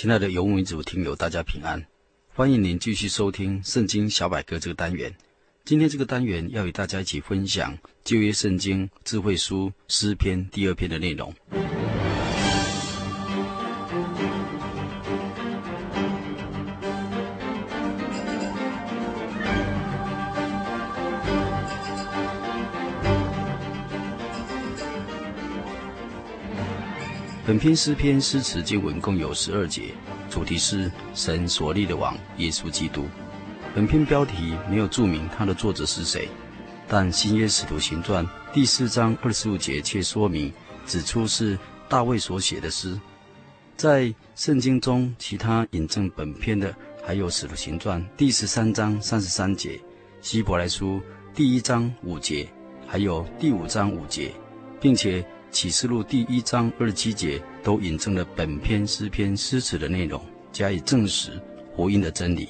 亲爱的游牧民族听友，大家平安！欢迎您继续收听《圣经小百科》这个单元。今天这个单元要与大家一起分享旧约圣经智慧书诗篇第二篇的内容。本篇诗篇诗词经文共有十二节，主题是神所立的王耶稣基督。本篇标题没有注明它的作者是谁，但新约使徒行传第四章二十五节却说明，指出是大卫所写的诗。在圣经中，其他引证本篇的还有使徒行传第十三章三十三节、希伯来书第一章五节，还有第五章五节，并且。启示录第一章二十七节都引证了本篇诗篇诗词的内容，加以证实福音的真理。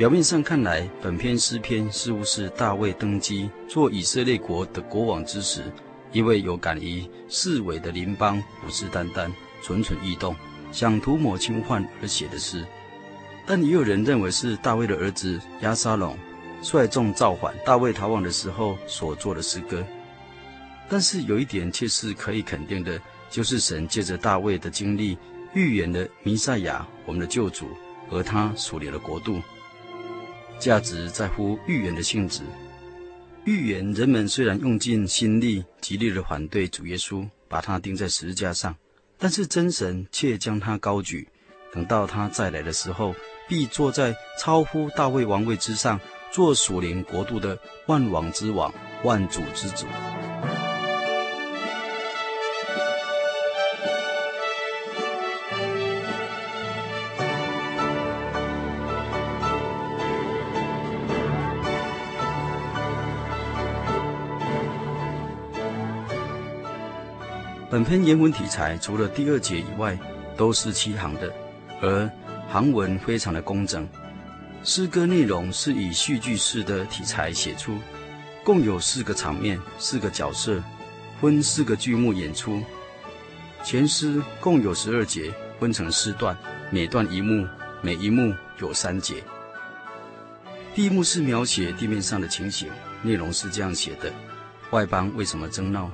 表面上看来，本篇诗篇似乎是大卫登基做以色列国的国王之时，因为有感于四围的邻邦虎视眈眈、蠢蠢欲动，想图谋侵犯而写的诗。但也有人认为是大卫的儿子押沙龙率众造反，大卫逃亡的时候所作的诗歌。但是有一点却是可以肯定的，就是神借着大卫的经历预言了弥赛亚，我们的救主和他属灵的国度。价值在乎预言的性质。预言人们虽然用尽心力，极力的反对主耶稣，把他钉在十字架上，但是真神却将他高举。等到他再来的时候，必坐在超乎大卫王位之上，做属灵国度的万王之王、万主之主。本篇原文题材除了第二节以外，都是七行的，而行文非常的工整。诗歌内容是以戏剧式的题材写出，共有四个场面、四个角色，分四个剧目演出。全诗共有十二节，分成四段，每段一幕，每一幕有三节。第一幕是描写地面上的情形，内容是这样写的：外邦为什么争闹？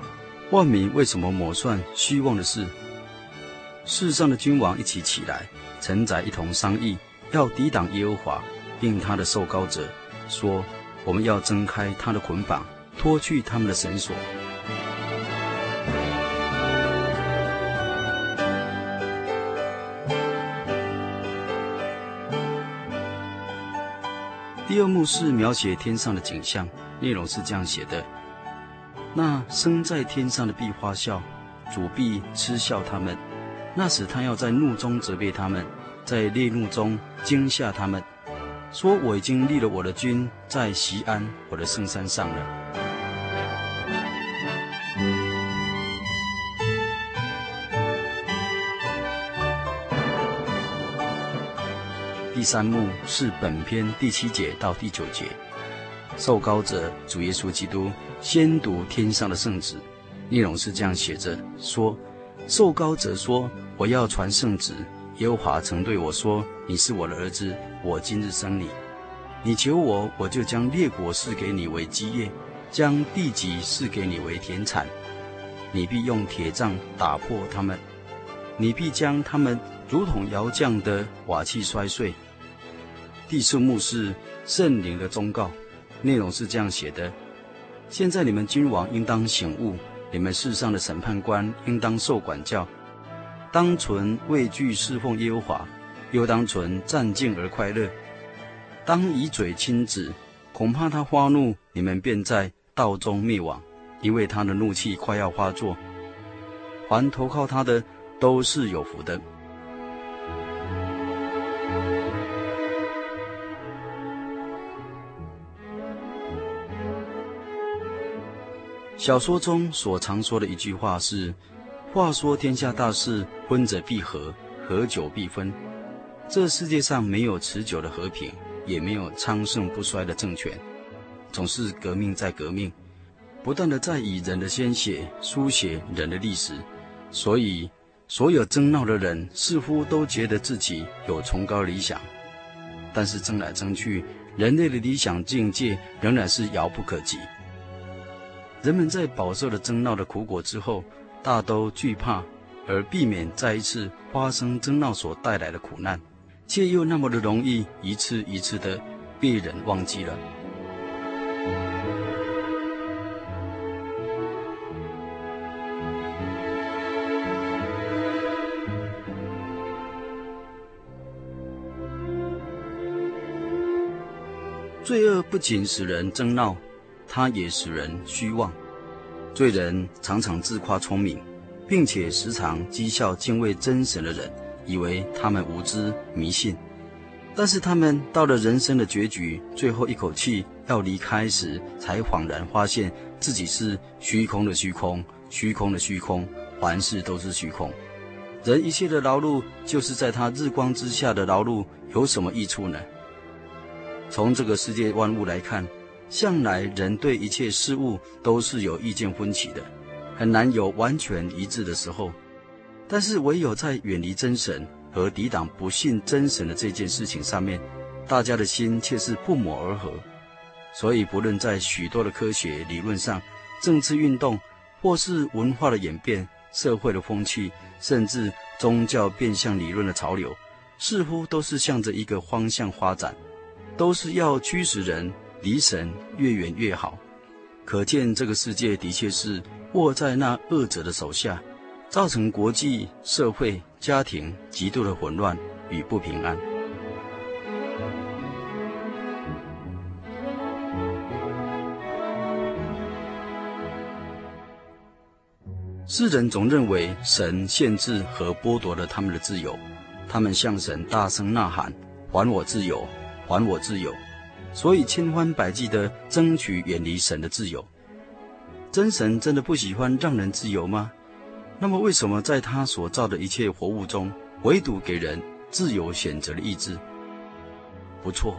万民为什么谋算虚妄的事？世上的君王一起起来，臣宰一同商议，要抵挡耶和华，并他的受膏者，说：我们要挣开他的捆绑，脱去他们的绳索。第二幕是描写天上的景象，内容是这样写的。那生在天上的必发笑，主必嗤笑他们。那时他要在怒中责备他们，在烈怒中惊吓他们，说：我已经立了我的君在西安，我的圣山上了。第三幕是本篇第七节到第九节。受膏者主耶稣基督宣读天上的圣旨，内容是这样写着：说，受膏者说，我要传圣旨。耶和华曾对我说：你是我的儿子，我今日生你。你求我，我就将列国赐给你为基业，将地极赐给你为田产。你必用铁杖打破他们，你必将他们如同窑匠的瓦器摔碎。第四幕是圣灵的忠告，内容是这样写的：现在你们君王应当醒悟，你们世上的审判官应当受管教，当存畏惧侍奉耶和华，又当存战兢而快乐。当以嘴亲子，恐怕他发怒，你们便在道中灭亡，因为他的怒气快要发作。凡投靠他的，都是有福的。小说中所常说的一句话是：“话说天下大事，分者必合，合久必分。”这世界上没有持久的和平。也没有昌盛不衰的政权，总是革命在革命，不断的在以人的鲜血书写人的历史，所以所有争闹的人似乎都觉得自己有崇高理想，但是争来争去，人类的理想境界仍然是遥不可及。人们在饱受了争闹的苦果之后，大都惧怕而避免再一次发生争闹所带来的苦难。却又那么的容易，一次一次的被人忘记了。罪恶不仅使人争闹，它也使人虚妄。罪人常常自夸聪明，并且时常讥笑敬畏真神的人。以为他们无知迷信，但是他们到了人生的结局，最后一口气要离开时，才恍然发现自己是虚空的虚空，虚空的虚空，凡事都是虚空。人一切的劳碌，就是在他日光之下的劳碌，有什么益处呢？从这个世界万物来看，向来人对一切事物都是有意见分歧的，很难有完全一致的时候。但是，唯有在远离真神和抵挡不信真神的这件事情上面，大家的心却是不谋而合。所以，不论在许多的科学理论上、政治运动，或是文化的演变、社会的风气，甚至宗教变相理论的潮流，似乎都是向着一个方向发展，都是要驱使人离神越远越好。可见，这个世界的确是握在那恶者的手下。造成国际社会、家庭极度的混乱与不平安。世人总认为神限制和剥夺了他们的自由，他们向神大声呐喊：“还我自由，还我自由！”所以千方百计地争取远离神的自由。真神真的不喜欢让人自由吗？那么，为什么在他所造的一切活物中，唯独给人自由选择的意志？不错，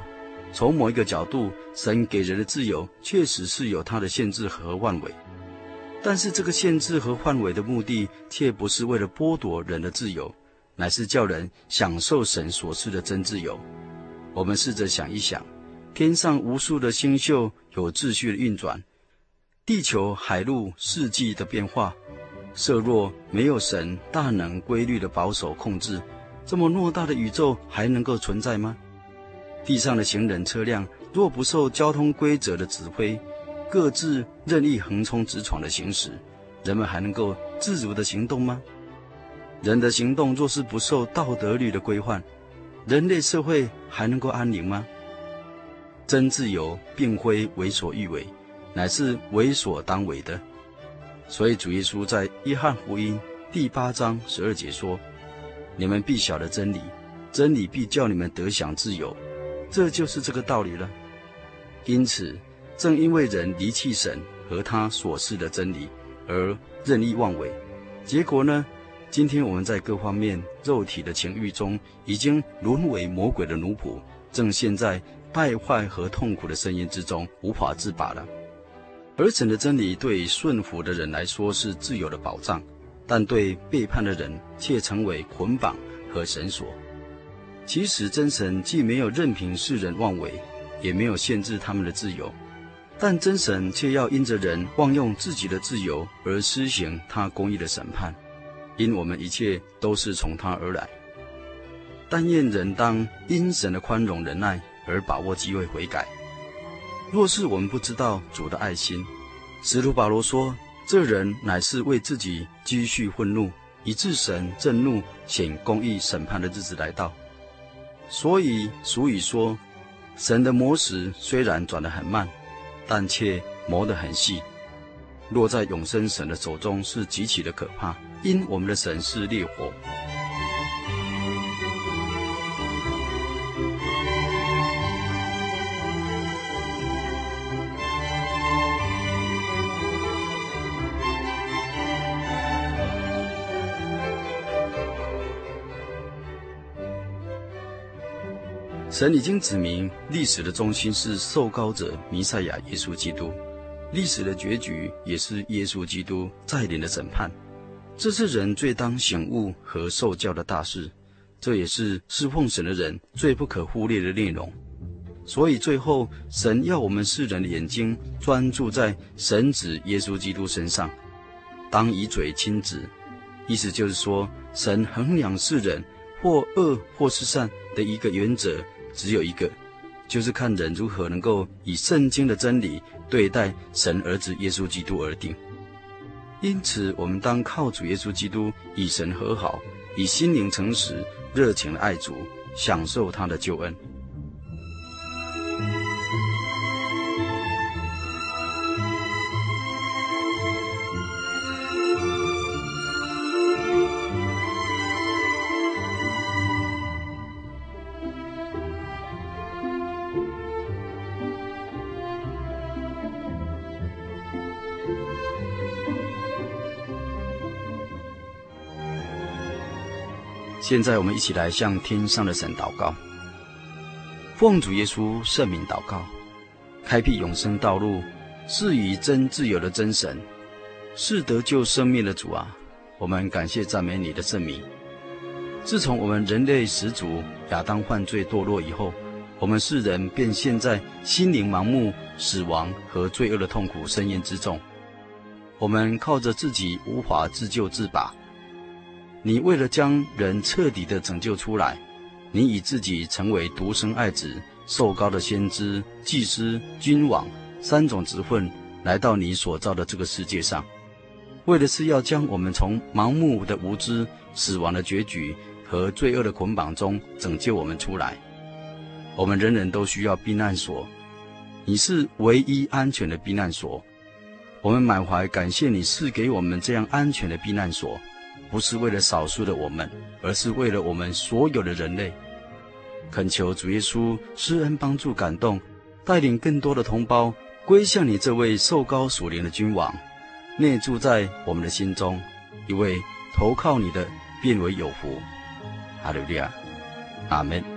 从某一个角度，神给人的自由确实是有他的限制和范围。但是，这个限制和范围的目的，却不是为了剥夺人的自由，乃是叫人享受神所赐的真自由。我们试着想一想，天上无数的星宿有秩序的运转，地球、海陆、四季的变化。设若没有神大能规律的保守控制，这么偌大的宇宙还能够存在吗？地上的行人车辆若不受交通规则的指挥，各自任意横冲直闯的行驶，人们还能够自如的行动吗？人的行动若是不受道德律的规范，人类社会还能够安宁吗？真自由并非为所欲为，乃是为所当为的。所以主耶稣在约翰福音第八章十二节说：“你们必晓得真理，真理必叫你们得享自由。”这就是这个道理了。因此，正因为人离弃神和他所示的真理而任意妄为，结果呢？今天我们在各方面肉体的情欲中，已经沦为魔鬼的奴仆，正陷在败坏和痛苦的声音之中，无法自拔了。而神的真理对顺服的人来说是自由的保障，但对背叛的人却成为捆绑和绳索。其实真神既没有任凭世人妄为，也没有限制他们的自由，但真神却要因着人妄用自己的自由而施行他公义的审判，因我们一切都是从他而来。但愿人当因神的宽容忍耐而把握机会悔改。若是我们不知道主的爱心，使徒保罗说，这人乃是为自己积蓄愤怒，以致神震怒显公义审判的日子来到。所以俗语说，神的磨石虽然转得很慢，但却磨得很细。落在永生神的手中是极其的可怕，因我们的神是烈火。神已经指明，历史的中心是受膏者弥赛亚耶稣基督，历史的结局也是耶稣基督再临的审判。这是人最当醒悟和受教的大事，这也是侍奉神的人最不可忽略的内容。所以最后，神要我们世人的眼睛专注在神子耶稣基督身上，当以嘴亲子，意思就是说，神衡量世人或恶或是善的一个原则。只有一个，就是看人如何能够以圣经的真理对待神儿子耶稣基督而定。因此，我们当靠主耶稣基督与神和好，以心灵诚实、热情的爱主，享受他的救恩。现在我们一起来向天上的神祷告，奉主耶稣圣名祷告，开辟永生道路，赐予真自由的真神，是得救生命的主啊！我们感谢赞美你的圣名。自从我们人类始祖亚当犯罪堕落以后，我们世人便陷在心灵盲目、死亡和罪恶的痛苦深渊之中。我们靠着自己无法自救自拔。你为了将人彻底的拯救出来，你以自己成为独生爱子、受膏的先知、祭司、君王三种职分，来到你所造的这个世界上，为的是要将我们从盲目的无知、死亡的结局和罪恶的捆绑中拯救我们出来。我们人人都需要避难所，你是唯一安全的避难所。我们满怀感谢你赐给我们这样安全的避难所。不是为了少数的我们，而是为了我们所有的人类。恳求主耶稣施恩帮助感动，带领更多的同胞归向你这位受高属灵的君王，内住在我们的心中。一位投靠你的，变为有福。哈利亚，阿门。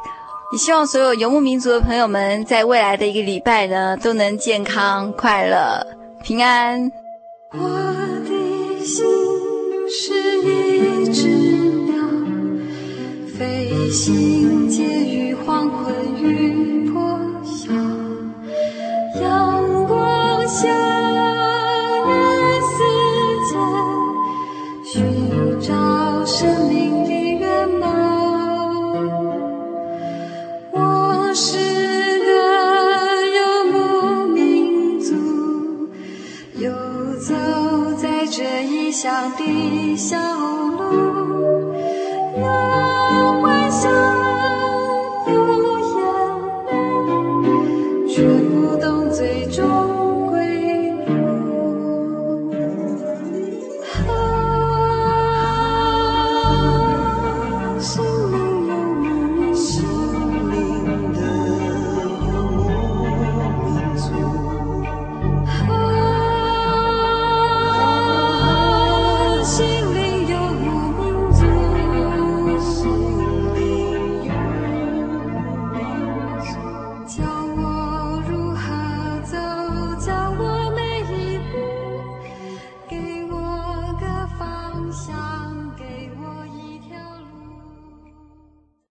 也希望所有游牧民族的朋友们，在未来的一个礼拜呢，都能健康快乐。平安。我的心是一只鸟，飞行